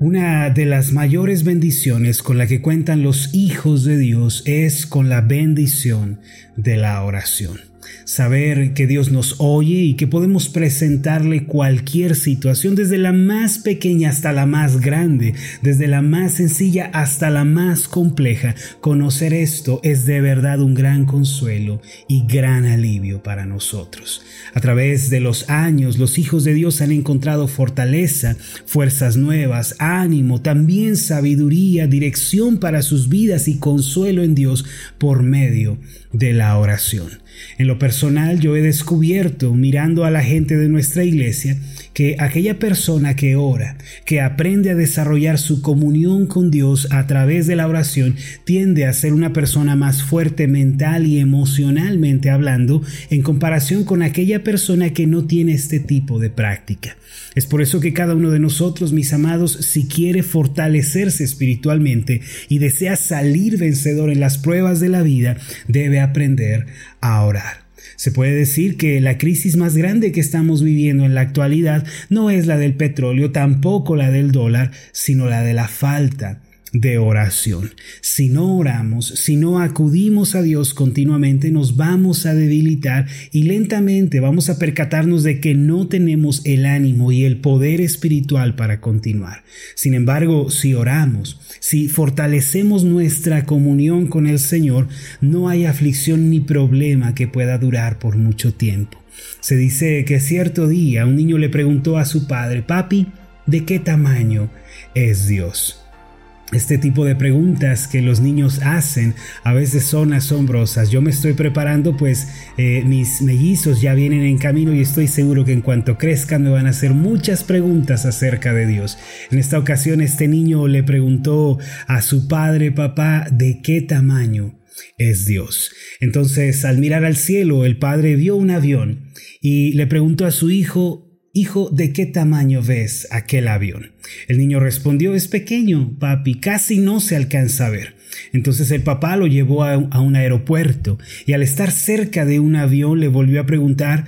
Una de las mayores bendiciones con la que cuentan los hijos de Dios es con la bendición de la oración. Saber que Dios nos oye y que podemos presentarle cualquier situación, desde la más pequeña hasta la más grande, desde la más sencilla hasta la más compleja. Conocer esto es de verdad un gran consuelo y gran alivio para nosotros. A través de los años, los hijos de Dios han encontrado fortaleza, fuerzas nuevas, ánimo, también sabiduría, dirección para sus vidas y consuelo en Dios por medio de la oración. En lo personal yo he descubierto, mirando a la gente de nuestra iglesia, que aquella persona que ora, que aprende a desarrollar su comunión con Dios a través de la oración, tiende a ser una persona más fuerte mental y emocionalmente hablando en comparación con aquella persona que no tiene este tipo de práctica. Es por eso que cada uno de nosotros, mis amados, si quiere fortalecerse espiritualmente y desea salir vencedor en las pruebas de la vida, debe aprender a. Se puede decir que la crisis más grande que estamos viviendo en la actualidad no es la del petróleo, tampoco la del dólar, sino la de la falta de oración. Si no oramos, si no acudimos a Dios continuamente, nos vamos a debilitar y lentamente vamos a percatarnos de que no tenemos el ánimo y el poder espiritual para continuar. Sin embargo, si oramos, si fortalecemos nuestra comunión con el Señor, no hay aflicción ni problema que pueda durar por mucho tiempo. Se dice que cierto día un niño le preguntó a su padre, Papi, ¿de qué tamaño es Dios? Este tipo de preguntas que los niños hacen a veces son asombrosas. Yo me estoy preparando pues eh, mis mellizos ya vienen en camino y estoy seguro que en cuanto crezcan me van a hacer muchas preguntas acerca de Dios. En esta ocasión este niño le preguntó a su padre, papá, ¿de qué tamaño es Dios? Entonces al mirar al cielo el padre vio un avión y le preguntó a su hijo, Hijo, ¿de qué tamaño ves aquel avión? El niño respondió, es pequeño, papi, casi no se alcanza a ver. Entonces el papá lo llevó a, un aeropuerto y al estar cerca de un avión le volvió a preguntar,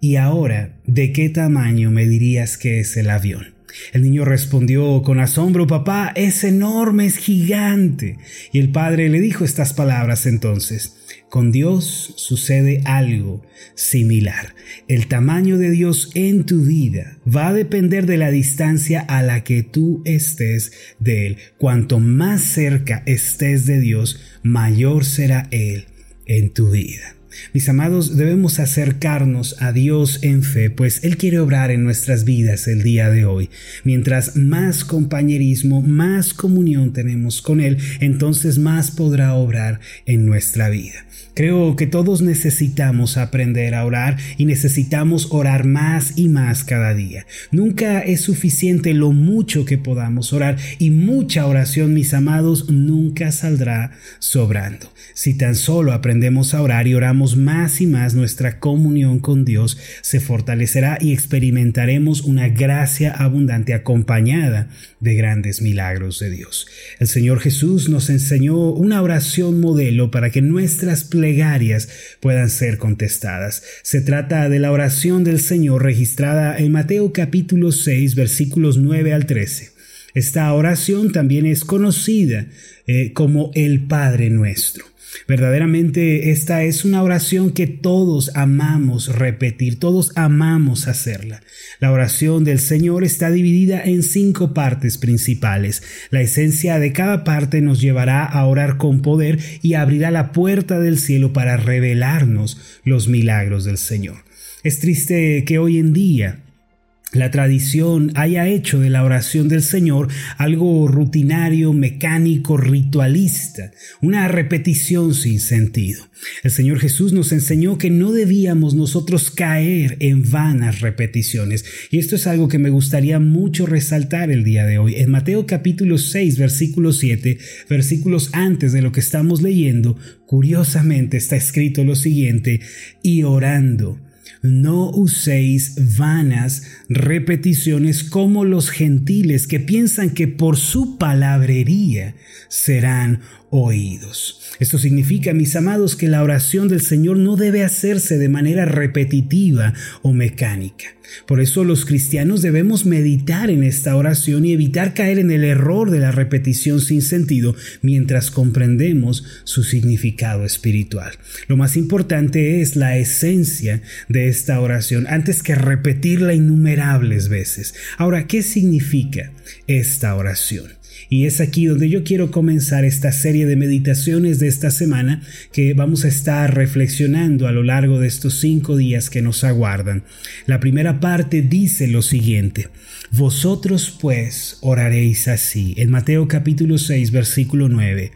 ¿y ahora de qué tamaño me dirías que es el avión? El niño respondió con asombro, papá, es enorme, es gigante. Y el padre le dijo estas palabras entonces, con Dios sucede algo similar. El tamaño de Dios en tu vida va a depender de la distancia a la que tú estés de Él. Cuanto más cerca estés de Dios, mayor será Él en tu vida. Mis amados, debemos acercarnos a Dios en fe, pues Él quiere obrar en nuestras vidas el día de hoy. Mientras más compañerismo, más comunión tenemos con Él, entonces más podrá obrar en nuestra vida. Creo que todos necesitamos aprender a orar y necesitamos orar más y más cada día. Nunca es suficiente lo mucho que podamos orar y mucha oración, mis amados, nunca saldrá sobrando. Si tan solo aprendemos a orar y oramos más y más, nuestra comunión con Dios se fortalecerá y experimentaremos una gracia abundante acompañada de grandes milagros de Dios. El Señor Jesús nos enseñó una oración modelo para que nuestras plegarias puedan ser contestadas. Se trata de la oración del Señor registrada en Mateo capítulo 6 versículos 9 al 13. Esta oración también es conocida eh, como el Padre nuestro. Verdaderamente esta es una oración que todos amamos repetir, todos amamos hacerla. La oración del Señor está dividida en cinco partes principales. La esencia de cada parte nos llevará a orar con poder y abrirá la puerta del cielo para revelarnos los milagros del Señor. Es triste que hoy en día la tradición haya hecho de la oración del Señor algo rutinario, mecánico, ritualista, una repetición sin sentido. El Señor Jesús nos enseñó que no debíamos nosotros caer en vanas repeticiones, y esto es algo que me gustaría mucho resaltar el día de hoy. En Mateo capítulo 6, versículo 7, versículos antes de lo que estamos leyendo, curiosamente está escrito lo siguiente, y orando no uséis vanas repeticiones como los gentiles que piensan que por su palabrería serán oídos. Esto significa, mis amados, que la oración del Señor no debe hacerse de manera repetitiva o mecánica. Por eso los cristianos debemos meditar en esta oración y evitar caer en el error de la repetición sin sentido mientras comprendemos su significado espiritual. Lo más importante es la esencia de esta oración antes que repetirla innumerables veces. Ahora, ¿qué significa esta oración? Y es aquí donde yo quiero comenzar esta serie de meditaciones de esta semana que vamos a estar reflexionando a lo largo de estos cinco días que nos aguardan. La primera parte dice lo siguiente. Vosotros pues oraréis así. En Mateo capítulo 6 versículo 9.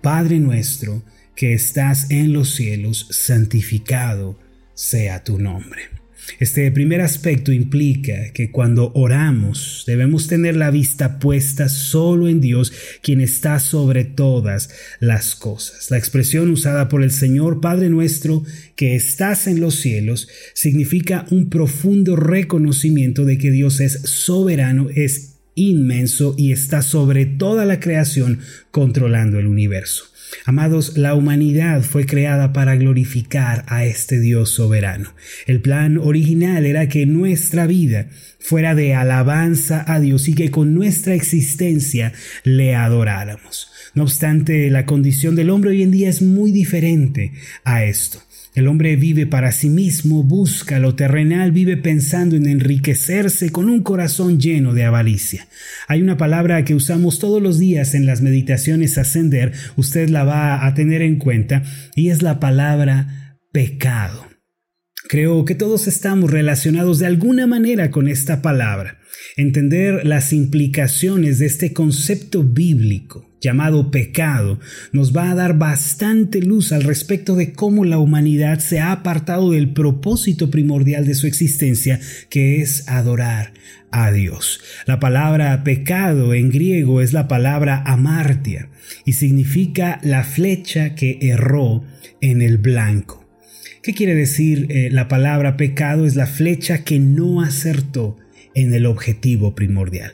Padre nuestro que estás en los cielos, santificado sea tu nombre. Este primer aspecto implica que cuando oramos debemos tener la vista puesta solo en Dios, quien está sobre todas las cosas. La expresión usada por el Señor Padre nuestro, que estás en los cielos, significa un profundo reconocimiento de que Dios es soberano, es inmenso y está sobre toda la creación controlando el universo. Amados, la humanidad fue creada para glorificar a este Dios soberano. El plan original era que nuestra vida fuera de alabanza a Dios y que con nuestra existencia le adoráramos. No obstante, la condición del hombre hoy en día es muy diferente a esto. El hombre vive para sí mismo, busca lo terrenal, vive pensando en enriquecerse con un corazón lleno de avaricia. Hay una palabra que usamos todos los días en las meditaciones ascender, usted la va a tener en cuenta, y es la palabra pecado. Creo que todos estamos relacionados de alguna manera con esta palabra. Entender las implicaciones de este concepto bíblico llamado pecado nos va a dar bastante luz al respecto de cómo la humanidad se ha apartado del propósito primordial de su existencia, que es adorar a Dios. La palabra pecado en griego es la palabra amartia y significa la flecha que erró en el blanco. ¿Qué quiere decir eh, la palabra pecado? Es la flecha que no acertó en el objetivo primordial.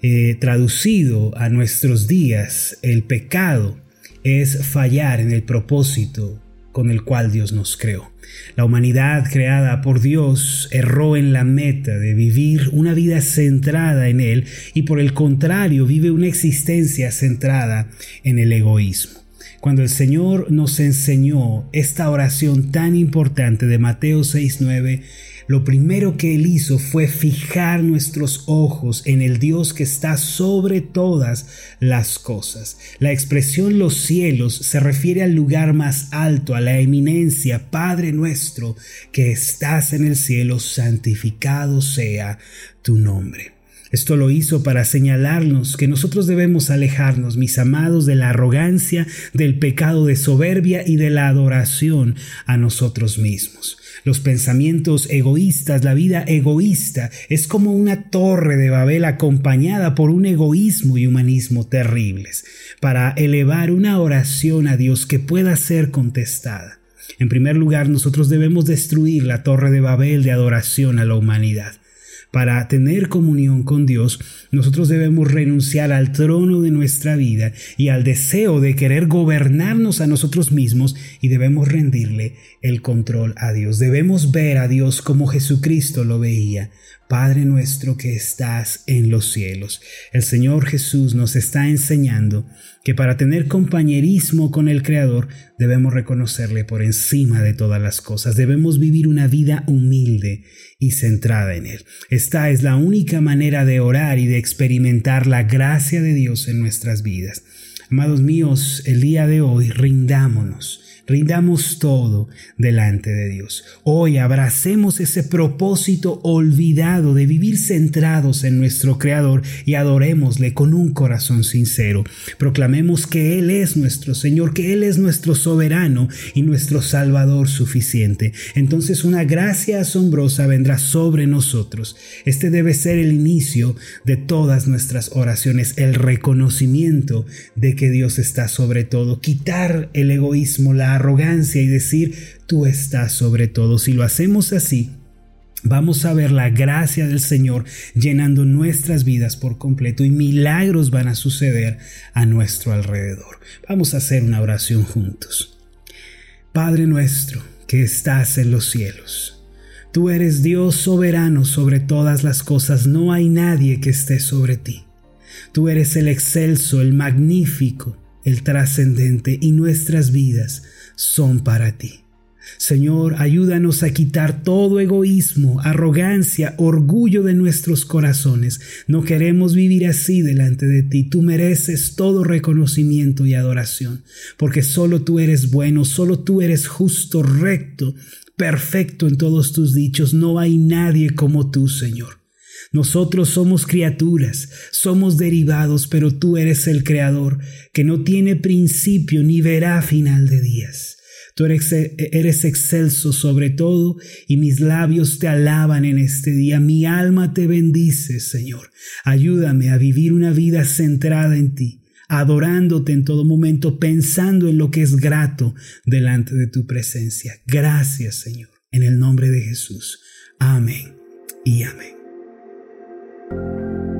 Eh, traducido a nuestros días, el pecado es fallar en el propósito con el cual Dios nos creó. La humanidad creada por Dios erró en la meta de vivir una vida centrada en Él y por el contrario vive una existencia centrada en el egoísmo. Cuando el Señor nos enseñó esta oración tan importante de Mateo 6.9, lo primero que Él hizo fue fijar nuestros ojos en el Dios que está sobre todas las cosas. La expresión los cielos se refiere al lugar más alto, a la eminencia, Padre nuestro, que estás en el cielo, santificado sea tu nombre. Esto lo hizo para señalarnos que nosotros debemos alejarnos, mis amados, de la arrogancia, del pecado de soberbia y de la adoración a nosotros mismos. Los pensamientos egoístas, la vida egoísta, es como una torre de Babel acompañada por un egoísmo y humanismo terribles, para elevar una oración a Dios que pueda ser contestada. En primer lugar, nosotros debemos destruir la torre de Babel de adoración a la humanidad. Para tener comunión con Dios, nosotros debemos renunciar al trono de nuestra vida y al deseo de querer gobernarnos a nosotros mismos y debemos rendirle el control a Dios. Debemos ver a Dios como Jesucristo lo veía. Padre nuestro que estás en los cielos. El Señor Jesús nos está enseñando que para tener compañerismo con el Creador debemos reconocerle por encima de todas las cosas. Debemos vivir una vida humilde y centrada en Él. Esta es la única manera de orar y de experimentar la gracia de Dios en nuestras vidas. Amados míos, el día de hoy rindámonos Rindamos todo delante de Dios. Hoy abracemos ese propósito olvidado de vivir centrados en nuestro Creador y adorémosle con un corazón sincero. Proclamemos que Él es nuestro Señor, que Él es nuestro soberano y nuestro Salvador suficiente. Entonces una gracia asombrosa vendrá sobre nosotros. Este debe ser el inicio de todas nuestras oraciones, el reconocimiento de que Dios está sobre todo, quitar el egoísmo, la arrogancia y decir, tú estás sobre todo. Si lo hacemos así, Vamos a ver la gracia del Señor llenando nuestras vidas por completo y milagros van a suceder a nuestro alrededor. Vamos a hacer una oración juntos. Padre nuestro que estás en los cielos, tú eres Dios soberano sobre todas las cosas, no hay nadie que esté sobre ti. Tú eres el excelso, el magnífico, el trascendente y nuestras vidas son para ti. Señor, ayúdanos a quitar todo egoísmo, arrogancia, orgullo de nuestros corazones. No queremos vivir así delante de ti. Tú mereces todo reconocimiento y adoración, porque solo tú eres bueno, solo tú eres justo, recto, perfecto en todos tus dichos. No hay nadie como tú, Señor. Nosotros somos criaturas, somos derivados, pero tú eres el Creador, que no tiene principio ni verá final de días. Tú eres, excelso sobre todo y mis labios te alaban en este día. Mi alma te bendice, Señor. Ayúdame a vivir una vida centrada en ti, adorándote en todo momento, pensando en lo que es grato delante de tu presencia. Gracias, Señor. En el nombre de Jesús. Amén y amén. Música